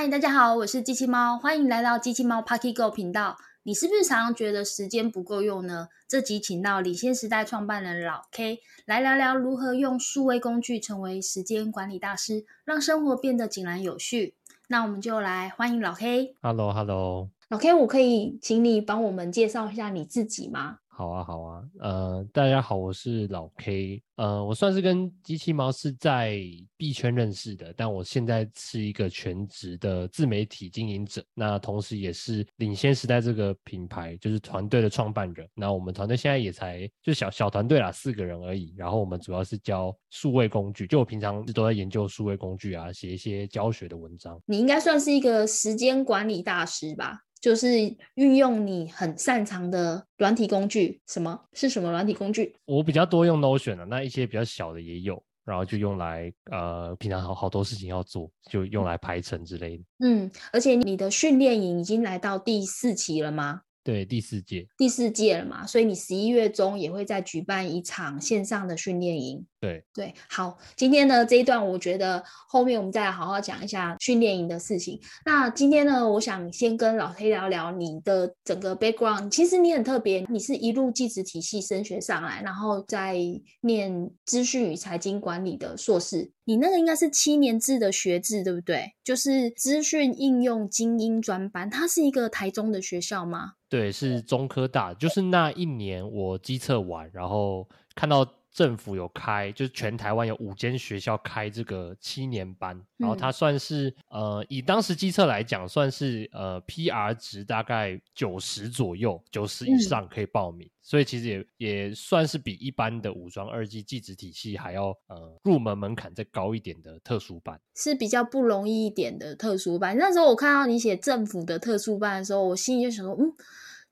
嗨，大家好，我是机器猫，欢迎来到机器猫 Party Go 频道。你是不是常常觉得时间不够用呢？这集请到领先时代创办人老 K 来聊聊如何用数位工具成为时间管理大师，让生活变得井然有序。那我们就来欢迎老 K。Hello，Hello，老 K，我可以请你帮我们介绍一下你自己吗？好啊，好啊，呃，大家好，我是老 K，呃，我算是跟机器猫是在币圈认识的，但我现在是一个全职的自媒体经营者，那同时也是领先时代这个品牌就是团队的创办人。那我们团队现在也才就小小团队啦，四个人而已。然后我们主要是教数位工具，就我平常都在研究数位工具啊，写一些教学的文章。你应该算是一个时间管理大师吧？就是运用你很擅长的软体工具，什么是什么软体工具？我比较多用 Notion 的，那一些比较小的也有，然后就用来呃，平常好好多事情要做，就用来排程之类的。嗯，而且你的训练营已经来到第四期了吗？对，第四届，第四届了嘛，所以你十一月中也会再举办一场线上的训练营。对对，好，今天呢这一段，我觉得后面我们再来好好讲一下训练营的事情。那今天呢，我想先跟老黑聊聊你的整个 background。其实你很特别，你是一路技职体系升学上来，然后再念资讯与财经管理的硕士。你那个应该是七年制的学制，对不对？就是资讯应用精英专班，它是一个台中的学校吗？对，是中科大。就是那一年我机测完，然后看到。政府有开，就是全台湾有五间学校开这个七年班，然后它算是呃，以当时机测来讲，算是呃 PR 值大概九十左右，九十以上可以报名，所以其实也也算是比一般的武装二技技职体系还要呃入门门槛再高一点的特殊班，是比较不容易一点的特殊班。那时候我看到你写政府的特殊班的时候，我心里就想说，嗯。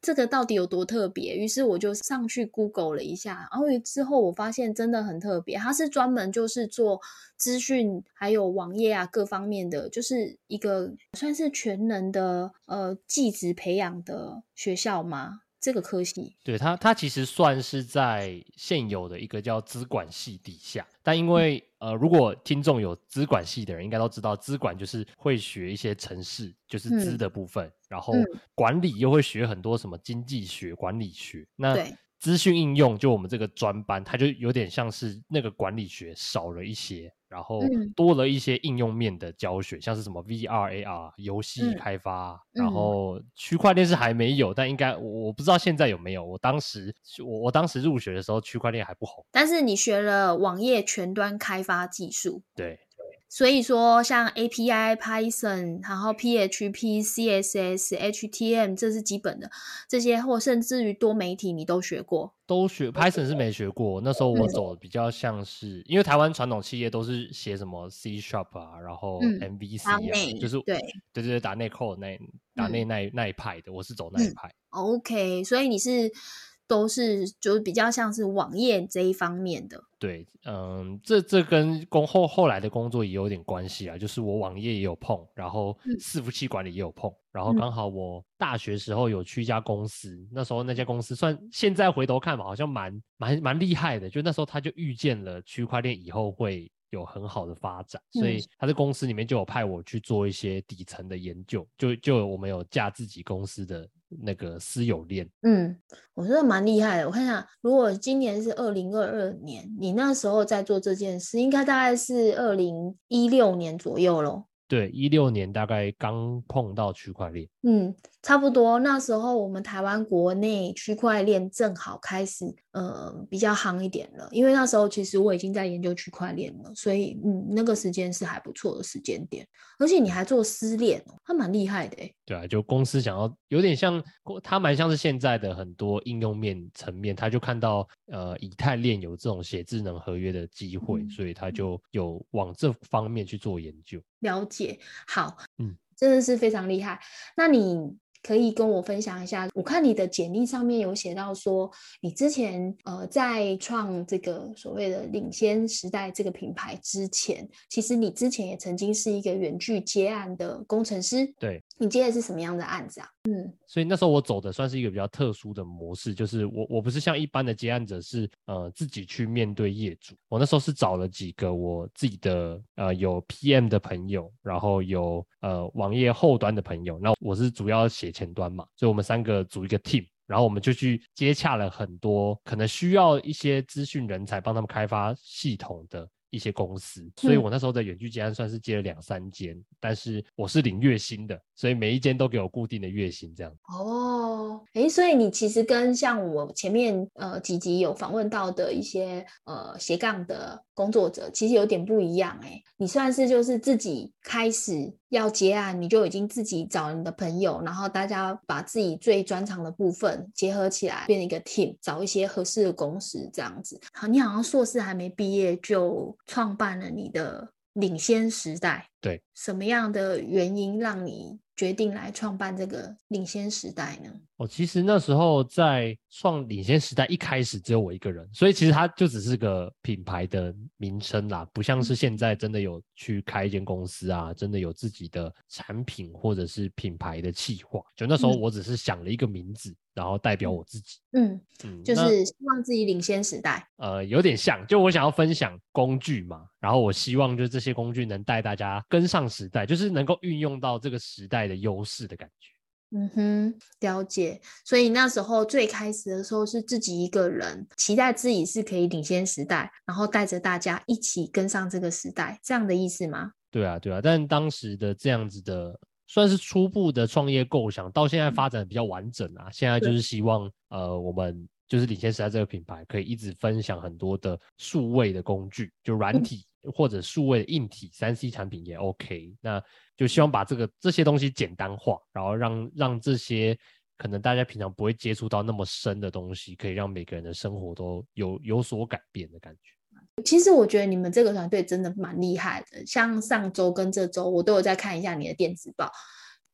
这个到底有多特别？于是我就上去 Google 了一下，然后之后我发现真的很特别。它是专门就是做资讯还有网页啊各方面的，就是一个算是全能的呃技职培养的学校吗？这个科系？对它，它其实算是在现有的一个叫资管系底下，但因为呃，如果听众有资管系的人，应该都知道资管就是会学一些城市，就是资的部分。然后管理又会学很多什么经济学、管理学。那资讯应用就我们这个专班，它就有点像是那个管理学少了一些，然后多了一些应用面的教学，像是什么 VR、AR、游戏开发。然后区块链是还没有，但应该我我不知道现在有没有。我当时我我当时入学的时候，区块链还不红。但是你学了网页全端开发技术，对。所以说，像 API、Python，然后 PHP、CSS、HTML，这是基本的。这些或甚至于多媒体，你都学过？都学 Python 是没学过。那时候我走的比较像是，因为台湾传统企业都是写什么 C Sharp 啊，然后 MVC 啊，就是对对对打内 code 那打内那那一派的，我是走那一派。OK，所以你是。都是就是比较像是网页这一方面的。对，嗯，这这跟工后后来的工作也有点关系啊。就是我网页也有碰，然后伺服器管理也有碰，然后刚好我大学时候有去一家公司，那时候那家公司算现在回头看嘛，好像蛮蛮蛮厉害的。就那时候他就预见了区块链以后会有很好的发展，所以他在公司里面就有派我去做一些底层的研究，就就我们有架自己公司的。那个私有链，嗯，我觉得蛮厉害的。我看一下，如果今年是二零二二年，你那时候在做这件事，应该大概是二零一六年左右咯。对，一六年大概刚碰到区块链，嗯，差不多那时候我们台湾国内区块链正好开始，呃，比较夯一点了。因为那时候其实我已经在研究区块链了，所以嗯，那个时间是还不错的时间点。而且你还做私链哦，还蛮厉害的哎。对啊，就公司想要有点像，它蛮像是现在的很多应用面层面，他就看到呃以太链有这种写智能合约的机会，所以他就有往这方面去做研究。了解，好，嗯，真的是非常厉害。那你可以跟我分享一下，我看你的简历上面有写到说，你之前呃在创这个所谓的领先时代这个品牌之前，其实你之前也曾经是一个远距接案的工程师。对，你接的是什么样的案子啊？嗯，所以那时候我走的算是一个比较特殊的模式，就是我我不是像一般的接案者是呃自己去面对业主，我那时候是找了几个我自己的呃有 PM 的朋友，然后有呃网页后端的朋友，那我是主要写前端嘛，所以我们三个组一个 team，然后我们就去接洽了很多可能需要一些资讯人才帮他们开发系统的。一些公司，所以我那时候的远距接案算是接了两三间，但是我是领月薪的，所以每一间都给我固定的月薪这样。哦，哎，所以你其实跟像我前面呃几集有访问到的一些呃斜杠的工作者，其实有点不一样哎。你算是就是自己开始要结案，你就已经自己找你的朋友，然后大家把自己最专长的部分结合起来，变成一个 team，找一些合适的公司这样子。好，你好像硕士还没毕业就。创办了你的领先时代，对，什么样的原因让你决定来创办这个领先时代呢？哦，其实那时候在创领先时代一开始只有我一个人，所以其实它就只是个品牌的名称啦，不像是现在真的有去开一间公司啊，真的有自己的产品或者是品牌的企划。就那时候我只是想了一个名字。然后代表我自己，嗯嗯，就是希望自己领先时代。呃，有点像，就我想要分享工具嘛，然后我希望就这些工具能带大家跟上时代，就是能够运用到这个时代的优势的感觉。嗯哼，了解。所以那时候最开始的时候是自己一个人，期待自己是可以领先时代，然后带着大家一起跟上这个时代，这样的意思吗？对啊，对啊。但当时的这样子的。算是初步的创业构想，到现在发展比较完整啊。现在就是希望，呃，我们就是领先时代这个品牌，可以一直分享很多的数位的工具，就软体或者数位的硬体，三 C 产品也 OK。那就希望把这个这些东西简单化，然后让让这些可能大家平常不会接触到那么深的东西，可以让每个人的生活都有有所改变的感觉。其实我觉得你们这个团队真的蛮厉害的，像上周跟这周我都有在看一下你的电子报，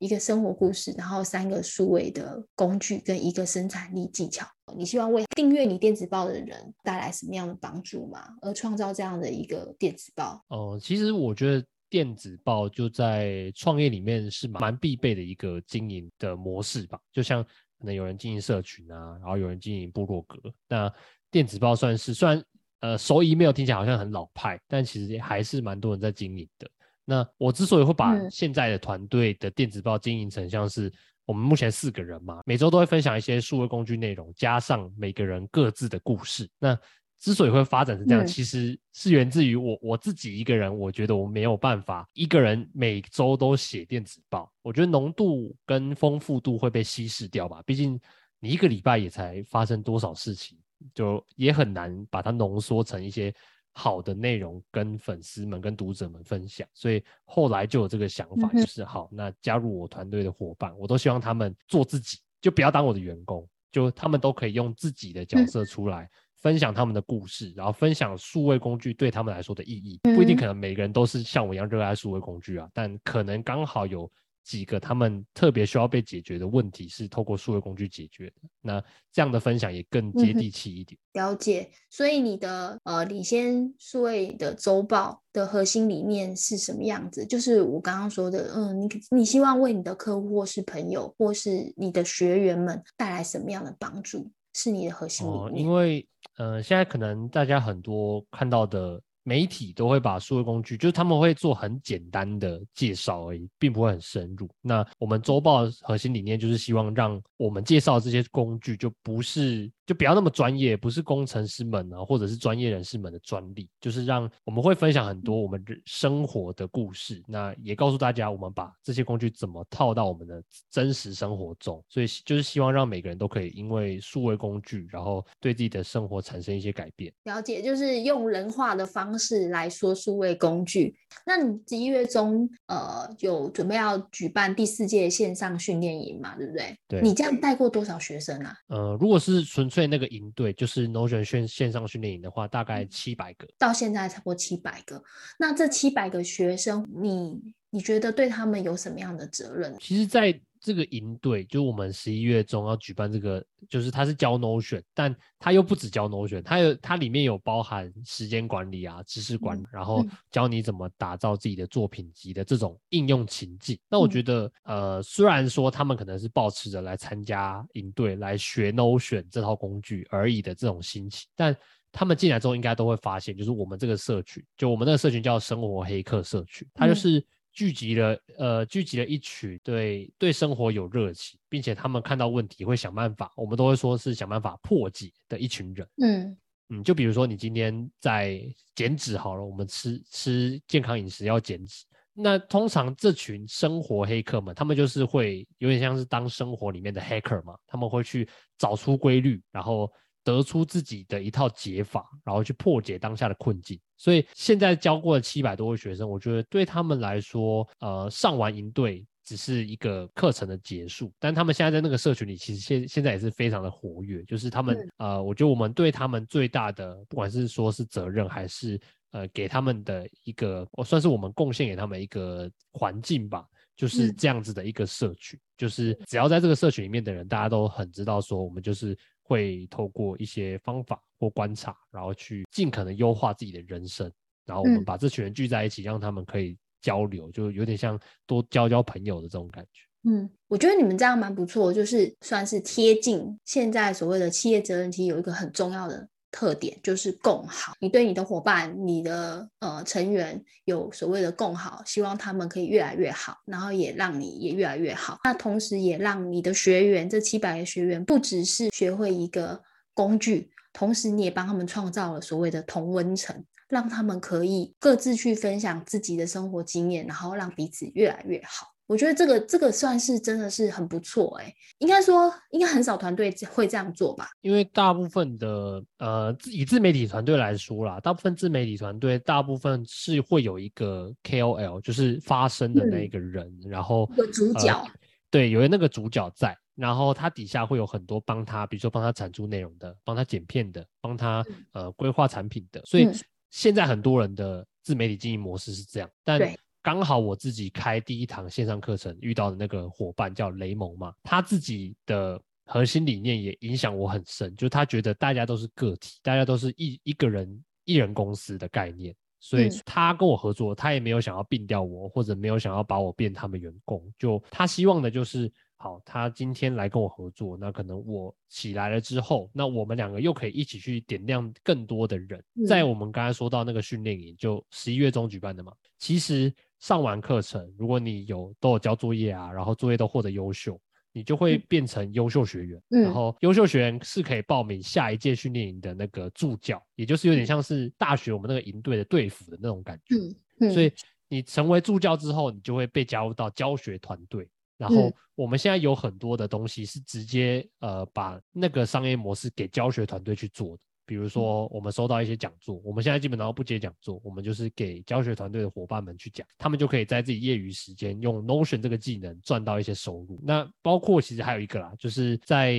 一个生活故事，然后三个数位的工具跟一个生产力技巧。你希望为订阅你电子报的人带来什么样的帮助吗？而创造这样的一个电子报？哦，其实我觉得电子报就在创业里面是蛮必备的一个经营的模式吧。就像可能有人经营社群啊，然后有人经营部落格，那电子报算是虽然。呃，收 email 听起来好像很老派，但其实还是蛮多人在经营的。那我之所以会把现在的团队的电子报经营成像是我们目前四个人嘛，每周都会分享一些数位工具内容，加上每个人各自的故事。那之所以会发展成这样，其实是源自于我我自己一个人，我觉得我没有办法一个人每周都写电子报，我觉得浓度跟丰富度会被稀释掉吧。毕竟你一个礼拜也才发生多少事情。就也很难把它浓缩成一些好的内容跟粉丝们、跟读者们分享，所以后来就有这个想法，就是好，那加入我团队的伙伴，我都希望他们做自己，就不要当我的员工，就他们都可以用自己的角色出来分享他们的故事，然后分享数位工具对他们来说的意义。不一定可能每个人都是像我一样热爱数位工具啊，但可能刚好有。几个他们特别需要被解决的问题是透过数位工具解决的，那这样的分享也更接地气一点。了解，所以你的呃领先数位的周报的核心理念是什么样子？就是我刚刚说的，嗯，你你希望为你的客户或是朋友或是你的学员们带来什么样的帮助？是你的核心理念。因为呃，现在可能大家很多看到的。媒体都会把数位工具，就是他们会做很简单的介绍而已，并不会很深入。那我们周报核心理念就是希望让我们介绍这些工具，就不是。就不要那么专业，不是工程师们啊，或者是专业人士们的专利，就是让我们会分享很多我们生活的故事，那也告诉大家我们把这些工具怎么套到我们的真实生活中，所以就是希望让每个人都可以因为数位工具，然后对自己的生活产生一些改变。了解，就是用人化的方式来说数位工具。那你十一月中呃有准备要举办第四届线上训练营嘛？对不对？对。你这样带过多少学生啊？呃，如果是纯粹对那个营队就是 Notion 线线上训练营的话，大概七百个，到现在差不多七百个。那这七百个学生，你你觉得对他们有什么样的责任？其实，在这个营队，就我们十一月中要举办这个，就是它是教 Notion，但它又不止教 Notion，它有它里面有包含时间管理啊、知识管理，然后教你怎么打造自己的作品集的这种应用情境。那我觉得，呃，虽然说他们可能是抱持着来参加营队、来学 Notion 这套工具而已的这种心情，但他们进来之后应该都会发现，就是我们这个社群，就我们那个社群叫生活黑客社群，它就是。聚集了呃，聚集了一群对对生活有热情，并且他们看到问题会想办法，我们都会说是想办法破解的一群人。嗯嗯，就比如说你今天在减脂好了，我们吃吃健康饮食要减脂，那通常这群生活黑客们，他们就是会有点像是当生活里面的黑客嘛，他们会去找出规律，然后。得出自己的一套解法，然后去破解当下的困境。所以现在教过了七百多位学生，我觉得对他们来说，呃，上完营队只是一个课程的结束。但他们现在在那个社群里，其实现现在也是非常的活跃。就是他们，呃，我觉得我们对他们最大的，不管是说是责任，还是呃给他们的一个，我算是我们贡献给他们一个环境吧，就是这样子的一个社群。就是只要在这个社群里面的人，大家都很知道说，我们就是。会透过一些方法或观察，然后去尽可能优化自己的人生。然后我们把这群人聚在一起，让他们可以交流，就有点像多交交朋友的这种感觉。嗯，我觉得你们这样蛮不错，就是算是贴近现在所谓的企业责任，其实有一个很重要的。特点就是共好，你对你的伙伴、你的呃成员有所谓的共好，希望他们可以越来越好，然后也让你也越来越好。那同时也让你的学员这七百个学员不只是学会一个工具，同时你也帮他们创造了所谓的同温层，让他们可以各自去分享自己的生活经验，然后让彼此越来越好。我觉得这个这个算是真的是很不错哎，应该说应该很少团队会这样做吧？因为大部分的呃以自媒体团队来说啦，大部分自媒体团队大部分是会有一个 KOL，就是发声的那一个人，然后有主角，对，有那个主角在，然后他底下会有很多帮他，比如说帮他产出内容的，帮他剪片的，帮他呃规划产品的，所以现在很多人的自媒体经营模式是这样，但。刚好我自己开第一堂线上课程遇到的那个伙伴叫雷蒙嘛，他自己的核心理念也影响我很深，就是他觉得大家都是个体，大家都是一一个人一人公司的概念，所以他跟我合作，他也没有想要并掉我，或者没有想要把我变他们员工，就他希望的就是。好，他今天来跟我合作，那可能我起来了之后，那我们两个又可以一起去点亮更多的人。在我们刚才说到那个训练营，就十一月中举办的嘛。其实上完课程，如果你有都有交作业啊，然后作业都获得优秀，你就会变成优秀学员。然后优秀学员是可以报名下一届训练营的那个助教，也就是有点像是大学我们那个营队的队服的那种感觉。嗯，所以你成为助教之后，你就会被加入到教学团队。然后我们现在有很多的东西是直接呃把那个商业模式给教学团队去做的，比如说我们收到一些讲座，我们现在基本上不接讲座，我们就是给教学团队的伙伴们去讲，他们就可以在自己业余时间用 Notion 这个技能赚到一些收入。那包括其实还有一个啦，就是在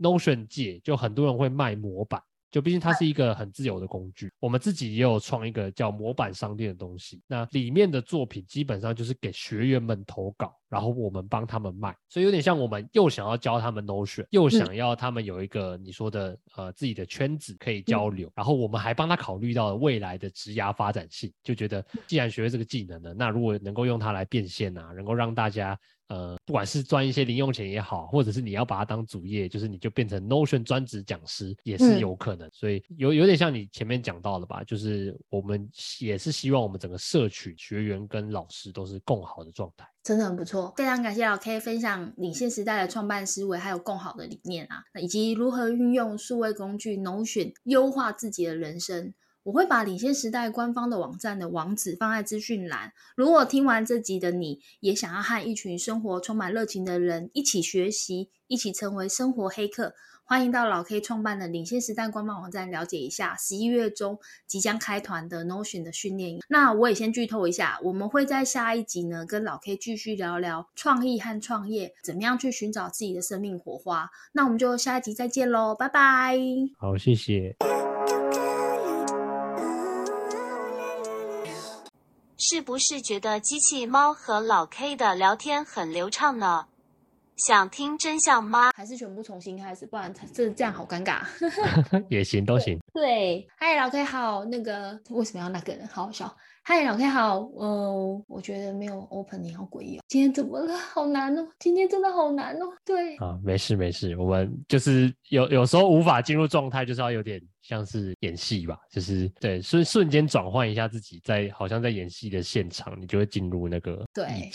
Notion 界就很多人会卖模板。就毕竟它是一个很自由的工具，我们自己也有创一个叫模板商店的东西。那里面的作品基本上就是给学员们投稿，然后我们帮他们卖，所以有点像我们又想要教他们 Notion，又想要他们有一个你说的呃自己的圈子可以交流，然后我们还帮他考虑到了未来的职涯发展性，就觉得既然学会这个技能了，那如果能够用它来变现啊，能够让大家。呃，不管是赚一些零用钱也好，或者是你要把它当主业，就是你就变成 Notion 专职讲师也是有可能。所以有有点像你前面讲到的吧，就是我们也是希望我们整个社群学员跟老师都是共好的状态，真的很不错。非常感谢老 K 分享领先时代的创办思维，还有共好的理念啊，以及如何运用数位工具 Notion 优化自己的人生。我会把领先时代官方的网站的网址放在资讯栏。如果听完这集的你也想要和一群生活充满热情的人一起学习，一起成为生活黑客，欢迎到老 K 创办的领先时代官方网站了解一下十一月中即将开团的 Notion 的训练营。那我也先剧透一下，我们会在下一集呢跟老 K 继续聊聊创意和创业，怎么样去寻找自己的生命火花。那我们就下一集再见喽，拜拜。好，谢谢。是不是觉得机器猫和老 K 的聊天很流畅呢？想听真相吗？还是全部重新开始？不然这这样好尴尬。也行，都行。对，嗨，老 K 好，那个为什么要那个人？好好笑。嗨，老 K 好，呃，我觉得没有 opening 好诡异哦。今天怎么了？好难哦，今天真的好难哦。对，啊，没事没事，我们就是有有时候无法进入状态，就是要有点像是演戏吧，就是对瞬瞬间转换一下自己，在好像在演戏的现场，你就会进入那个对。